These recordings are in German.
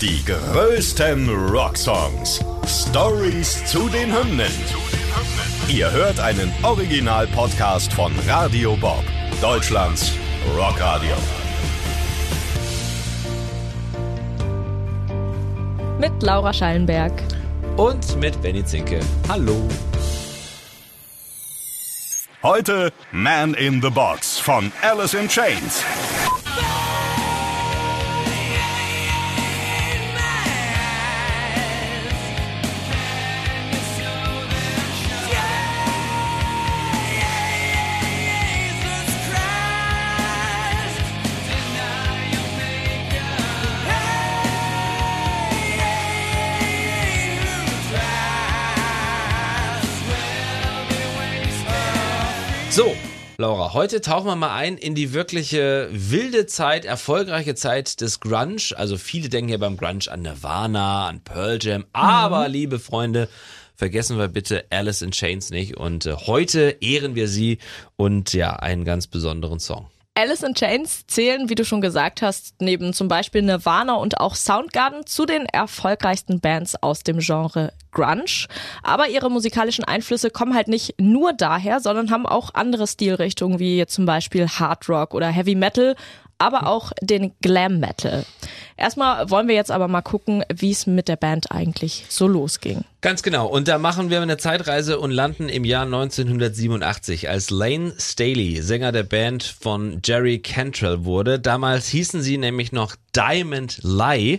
Die größten Rocksongs. Stories zu den Hymnen. Ihr hört einen Original-Podcast von Radio Bob, Deutschlands Rockradio. Mit Laura Schallenberg. Und mit Benny Zinke. Hallo. Heute Man in the Box von Alice in Chains. So, Laura, heute tauchen wir mal ein in die wirkliche wilde Zeit, erfolgreiche Zeit des Grunge. Also viele denken ja beim Grunge an Nirvana, an Pearl Jam. Aber, Mhm. liebe Freunde, vergessen wir bitte Alice in Chains nicht. Und äh, heute ehren wir sie und ja, einen ganz besonderen Song. Alice in Chains zählen, wie du schon gesagt hast, neben zum Beispiel Nirvana und auch Soundgarden zu den erfolgreichsten Bands aus dem Genre Grunge. Aber ihre musikalischen Einflüsse kommen halt nicht nur daher, sondern haben auch andere Stilrichtungen wie zum Beispiel Hard Rock oder Heavy Metal, aber auch den Glam Metal. Erstmal wollen wir jetzt aber mal gucken, wie es mit der Band eigentlich so losging. Ganz genau. Und da machen wir eine Zeitreise und landen im Jahr 1987, als Lane Staley, Sänger der Band von Jerry Cantrell wurde. Damals hießen sie nämlich noch Diamond Lie.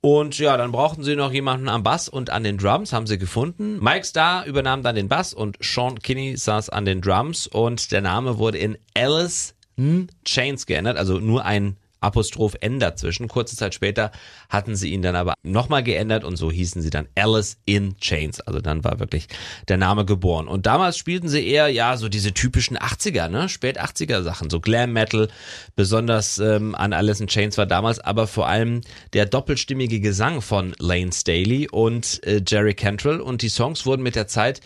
Und ja, dann brauchten sie noch jemanden am Bass und an den Drums, haben sie gefunden. Mike Starr übernahm dann den Bass und Sean Kinney saß an den Drums und der Name wurde in Alice in Chains geändert, also nur ein Apostroph N dazwischen. Kurze Zeit später hatten sie ihn dann aber nochmal geändert und so hießen sie dann Alice in Chains. Also dann war wirklich der Name geboren. Und damals spielten sie eher, ja, so diese typischen 80er, ne, spät 80er Sachen, so Glam Metal. Besonders ähm, an Alice in Chains war damals aber vor allem der doppelstimmige Gesang von Lane Staley und äh, Jerry Cantrell und die Songs wurden mit der Zeit,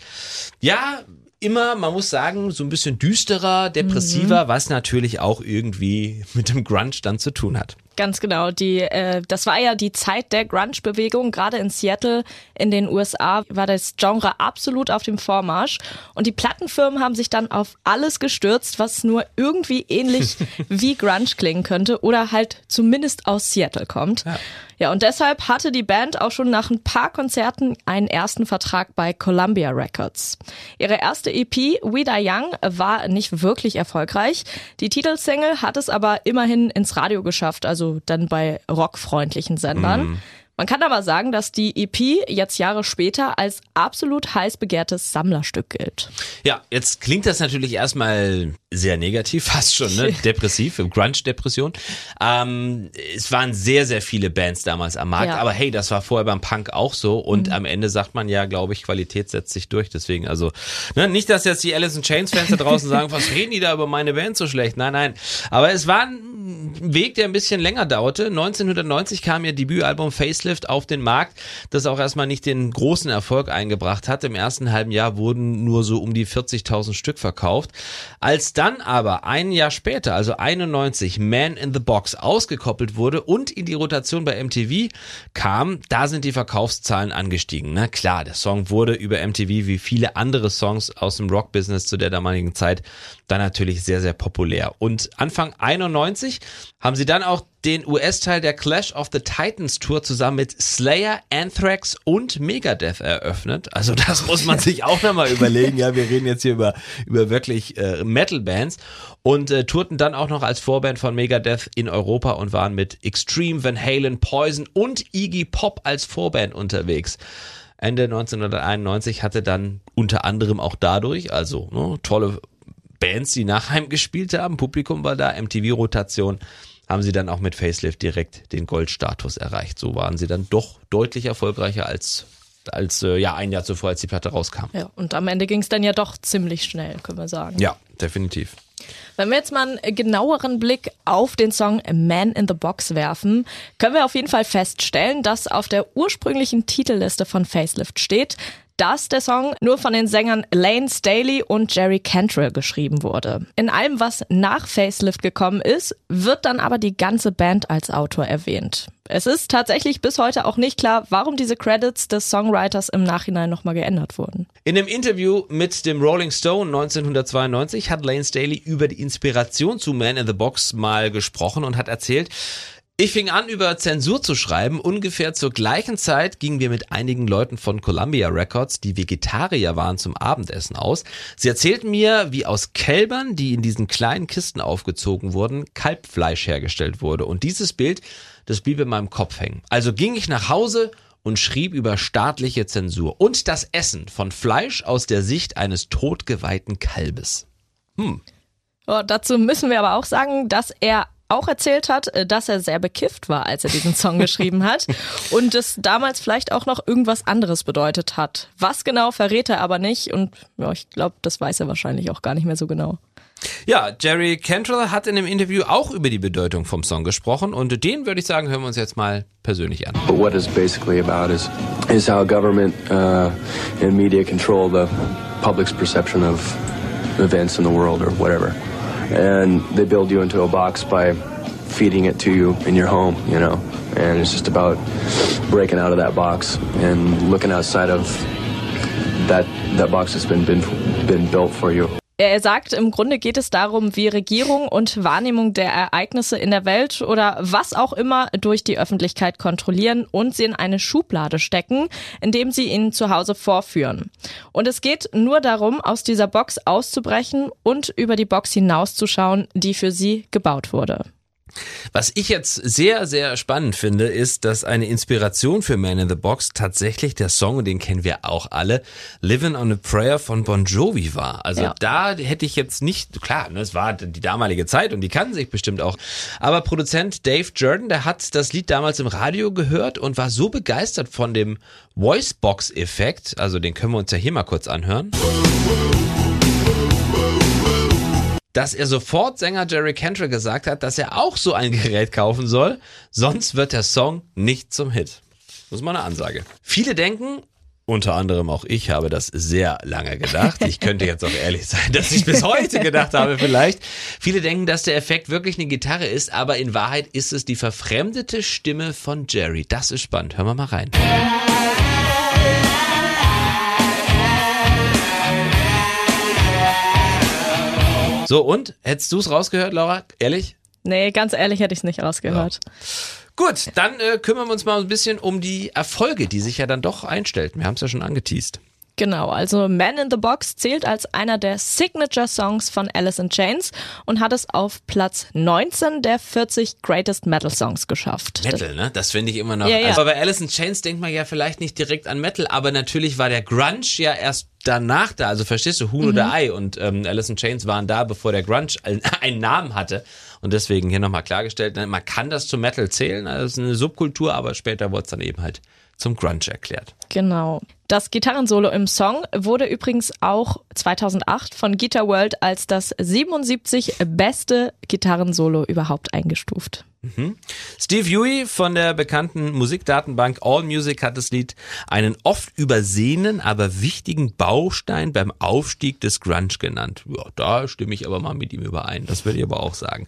ja, immer, man muss sagen, so ein bisschen düsterer, depressiver, was natürlich auch irgendwie mit dem Grunge dann zu tun hat. Ganz genau. Die, äh, das war ja die Zeit der Grunge-Bewegung. Gerade in Seattle in den USA war das Genre absolut auf dem Vormarsch. Und die Plattenfirmen haben sich dann auf alles gestürzt, was nur irgendwie ähnlich wie Grunge klingen könnte oder halt zumindest aus Seattle kommt. Ja. ja, und deshalb hatte die Band auch schon nach ein paar Konzerten einen ersten Vertrag bei Columbia Records. Ihre erste EP, We Die Young, war nicht wirklich erfolgreich. Die Titelsingle hat es aber immerhin ins Radio geschafft, also dann bei rockfreundlichen Sendern. Mhm. Man kann aber sagen, dass die EP jetzt Jahre später als absolut heiß begehrtes Sammlerstück gilt. Ja, jetzt klingt das natürlich erstmal sehr negativ, fast schon, ne? Depressiv, Grunge-Depression. Ähm, es waren sehr, sehr viele Bands damals am Markt, Ja. aber hey, das war vorher beim Punk auch so und am Ende sagt man ja, glaube ich, Qualität setzt sich durch. Deswegen, also, ne? nicht, dass jetzt die Alice in Chains-Fans da draußen sagen, was reden die da über meine Band so schlecht? Nein, nein. Aber es war ein Weg, der ein bisschen länger dauerte. 1990 kam ihr Debütalbum Facelift auf den Markt, das auch erstmal nicht den großen Erfolg eingebracht hat. Im ersten halben Jahr wurden nur so um die 40.000 Stück verkauft. Als dann aber ein Jahr später, also 91, Man in the Box ausgekoppelt wurde und in die Rotation bei MTV kam, da sind die Verkaufszahlen angestiegen. Na klar, der Song wurde über MTV wie viele andere Songs aus dem Rock-Business zu der damaligen Zeit dann natürlich sehr, sehr populär. Und Anfang 91 haben sie dann auch den US-Teil der Clash of the Titans Tour zusammen mit Slayer, Anthrax und Megadeth eröffnet. Also das muss man sich auch nochmal überlegen. Ja, wir reden jetzt hier über, über wirklich äh, Metal-Bands und äh, tourten dann auch noch als Vorband von Megadeth in Europa und waren mit Extreme, Van Halen, Poison und Iggy Pop als Vorband unterwegs. Ende 1991 hatte dann unter anderem auch dadurch, also ne, tolle Bands, die nach Heim gespielt haben, Publikum war da, MTV-Rotation, haben sie dann auch mit Facelift direkt den Goldstatus erreicht. So waren sie dann doch deutlich erfolgreicher als, als äh, ja, ein Jahr zuvor, als die Platte rauskam. Ja, und am Ende ging es dann ja doch ziemlich schnell, können wir sagen. Ja, definitiv. Wenn wir jetzt mal einen genaueren Blick auf den Song Man in the Box werfen, können wir auf jeden Fall feststellen, dass auf der ursprünglichen Titelliste von Facelift steht, dass der Song nur von den Sängern Lane Staley und Jerry Cantrell geschrieben wurde. In allem, was nach Facelift gekommen ist, wird dann aber die ganze Band als Autor erwähnt. Es ist tatsächlich bis heute auch nicht klar, warum diese Credits des Songwriters im Nachhinein nochmal geändert wurden. In einem Interview mit dem Rolling Stone 1992 hat Lane Staley über die Inspiration zu Man in the Box mal gesprochen und hat erzählt, ich fing an, über Zensur zu schreiben. Ungefähr zur gleichen Zeit gingen wir mit einigen Leuten von Columbia Records, die Vegetarier waren, zum Abendessen aus. Sie erzählten mir, wie aus Kälbern, die in diesen kleinen Kisten aufgezogen wurden, Kalbfleisch hergestellt wurde. Und dieses Bild, das blieb in meinem Kopf hängen. Also ging ich nach Hause und schrieb über staatliche Zensur und das Essen von Fleisch aus der Sicht eines totgeweihten Kalbes. Hm. Oh, dazu müssen wir aber auch sagen, dass er auch erzählt hat, äh, dass er sehr bekifft war, als er diesen Song geschrieben hat und es damals vielleicht auch noch irgendwas anderes bedeutet hat. Was genau verrät er aber nicht und ja, ich glaube, das weiß er wahrscheinlich auch gar nicht mehr so genau. Ja, Jerry Cantrell hat in dem Interview auch über die Bedeutung vom Song gesprochen und den würde ich sagen, hören wir uns jetzt mal persönlich an. But what it's basically about is is how government uh, and media control the public's perception of events in the world or whatever. And they build you into a box by feeding it to you in your home, you know. And it's just about breaking out of that box and looking outside of that that box that's been been been built for you. Er sagt, im Grunde geht es darum, wie Regierung und Wahrnehmung der Ereignisse in der Welt oder was auch immer durch die Öffentlichkeit kontrollieren und sie in eine Schublade stecken, indem sie ihn zu Hause vorführen. Und es geht nur darum, aus dieser Box auszubrechen und über die Box hinauszuschauen, die für sie gebaut wurde. Was ich jetzt sehr, sehr spannend finde, ist, dass eine Inspiration für Man in the Box tatsächlich der Song, und den kennen wir auch alle, Living on a Prayer von Bon Jovi war. Also ja. da hätte ich jetzt nicht, klar, ne, es war die damalige Zeit und die kannten sich bestimmt auch. Aber Produzent Dave Jordan, der hat das Lied damals im Radio gehört und war so begeistert von dem Voicebox-Effekt, also den können wir uns ja hier mal kurz anhören dass er sofort Sänger Jerry Cantrell gesagt hat, dass er auch so ein Gerät kaufen soll, sonst wird der Song nicht zum Hit. Das ist mal eine Ansage. Viele denken, unter anderem auch ich habe das sehr lange gedacht. Ich könnte jetzt auch ehrlich sein, dass ich bis heute gedacht habe vielleicht. Viele denken, dass der Effekt wirklich eine Gitarre ist, aber in Wahrheit ist es die verfremdete Stimme von Jerry. Das ist spannend. Hören wir mal rein. So, und? Hättest du es rausgehört, Laura? Ehrlich? Nee, ganz ehrlich hätte ich es nicht rausgehört. Ja. Gut, dann äh, kümmern wir uns mal ein bisschen um die Erfolge, die sich ja dann doch einstellten. Wir haben es ja schon angeteased. Genau, also Man in the Box zählt als einer der Signature-Songs von Alice in Chains und hat es auf Platz 19 der 40 Greatest Metal Songs geschafft. Metal, ne? Das finde ich immer noch. Ja, ja. Also bei Alice in Chains denkt man ja vielleicht nicht direkt an Metal, aber natürlich war der Grunge ja erst danach da. Also verstehst du, Huhn mhm. oder Ei und ähm, Alice in Chains waren da, bevor der Grunge einen Namen hatte. Und deswegen hier nochmal klargestellt, ne, man kann das zu Metal zählen, also ist eine Subkultur, aber später wurde es dann eben halt zum Grunge erklärt. Genau. Das Gitarrensolo im Song wurde übrigens auch 2008 von Guitar World als das 77 beste Gitarrensolo überhaupt eingestuft. Mhm. Steve Huey von der bekannten Musikdatenbank AllMusic hat das Lied einen oft übersehenen, aber wichtigen Baustein beim Aufstieg des Grunge genannt. Ja, da stimme ich aber mal mit ihm überein. Das würde ich aber auch sagen.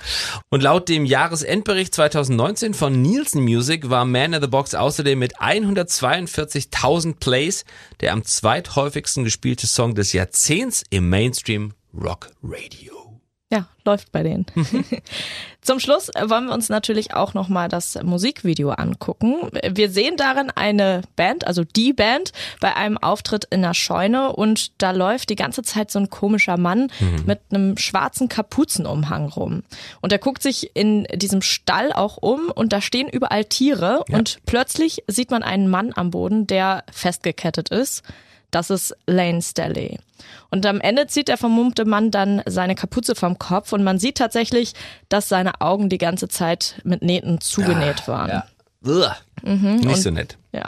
Und laut dem Jahresendbericht 2019 von Nielsen Music war Man in the Box außerdem mit 142.000 Plays der am zweithäufigsten gespielte Song des Jahrzehnts im Mainstream Rock Radio. Ja, läuft bei denen. Zum Schluss wollen wir uns natürlich auch nochmal das Musikvideo angucken. Wir sehen darin eine Band, also die Band, bei einem Auftritt in der Scheune und da läuft die ganze Zeit so ein komischer Mann mhm. mit einem schwarzen Kapuzenumhang rum. Und er guckt sich in diesem Stall auch um und da stehen überall Tiere ja. und plötzlich sieht man einen Mann am Boden, der festgekettet ist. Das ist Lane Staley. Und am Ende zieht der vermummte Mann dann seine Kapuze vom Kopf und man sieht tatsächlich, dass seine Augen die ganze Zeit mit Nähten zugenäht ah, waren. Ja. Mhm, Nicht und, so nett. Ja.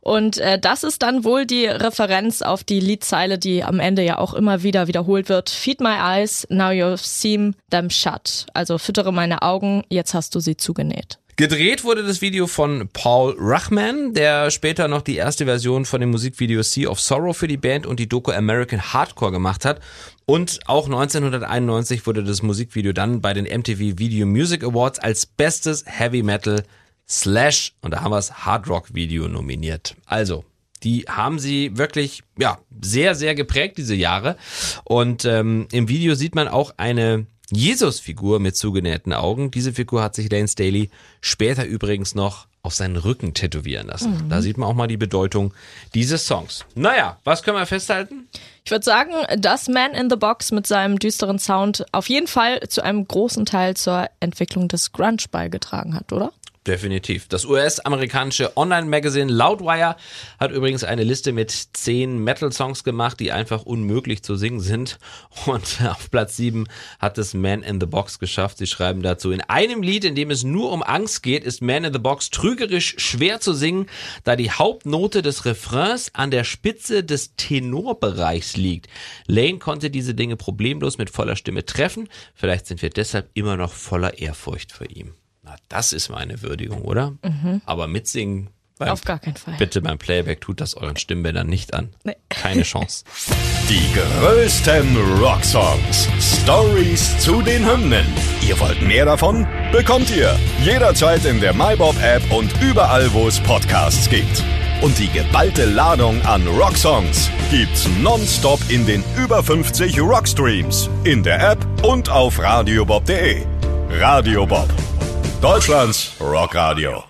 Und äh, das ist dann wohl die Referenz auf die Liedzeile, die am Ende ja auch immer wieder wiederholt wird. Feed my eyes, now you've seen them shut. Also füttere meine Augen, jetzt hast du sie zugenäht. Gedreht wurde das Video von Paul Rachman, der später noch die erste Version von dem Musikvideo Sea of Sorrow für die Band und die Doku American Hardcore gemacht hat. Und auch 1991 wurde das Musikvideo dann bei den MTV Video Music Awards als bestes Heavy Metal Slash und da haben wir es Hard Rock Video nominiert. Also, die haben sie wirklich ja sehr sehr geprägt diese Jahre und ähm, im Video sieht man auch eine Jesus-Figur mit zugenähten Augen. Diese Figur hat sich Lane Staley später übrigens noch auf seinen Rücken tätowieren lassen. Mhm. Da sieht man auch mal die Bedeutung dieses Songs. Naja, was können wir festhalten? Ich würde sagen, dass Man in the Box mit seinem düsteren Sound auf jeden Fall zu einem großen Teil zur Entwicklung des Grunge beigetragen hat, oder? Definitiv. Das US-amerikanische Online-Magazin Loudwire hat übrigens eine Liste mit zehn Metal-Songs gemacht, die einfach unmöglich zu singen sind. Und auf Platz sieben hat es Man in the Box geschafft. Sie schreiben dazu, in einem Lied, in dem es nur um Angst geht, ist Man in the Box trügerisch schwer zu singen, da die Hauptnote des Refrains an der Spitze des Tenorbereichs liegt. Lane konnte diese Dinge problemlos mit voller Stimme treffen. Vielleicht sind wir deshalb immer noch voller Ehrfurcht vor ihm. Na, das ist meine Würdigung, oder? Mhm. Aber mitsingen. Beim, Auf gar keinen Fall. Bitte beim Playback tut das euren Stimmbändern nicht an. Nee. Keine Chance. Die größten Rocksongs. Stories zu den Hymnen. Ihr wollt mehr davon? Bekommt ihr jederzeit in der MyBob-App und überall, wo es Podcasts gibt. Und die geballte Ladung an Rocksongs gibt's nonstop in den über 50 Rockstreams, in der App und auf radiobob.de. Radio Bob Deutschlands Rockradio.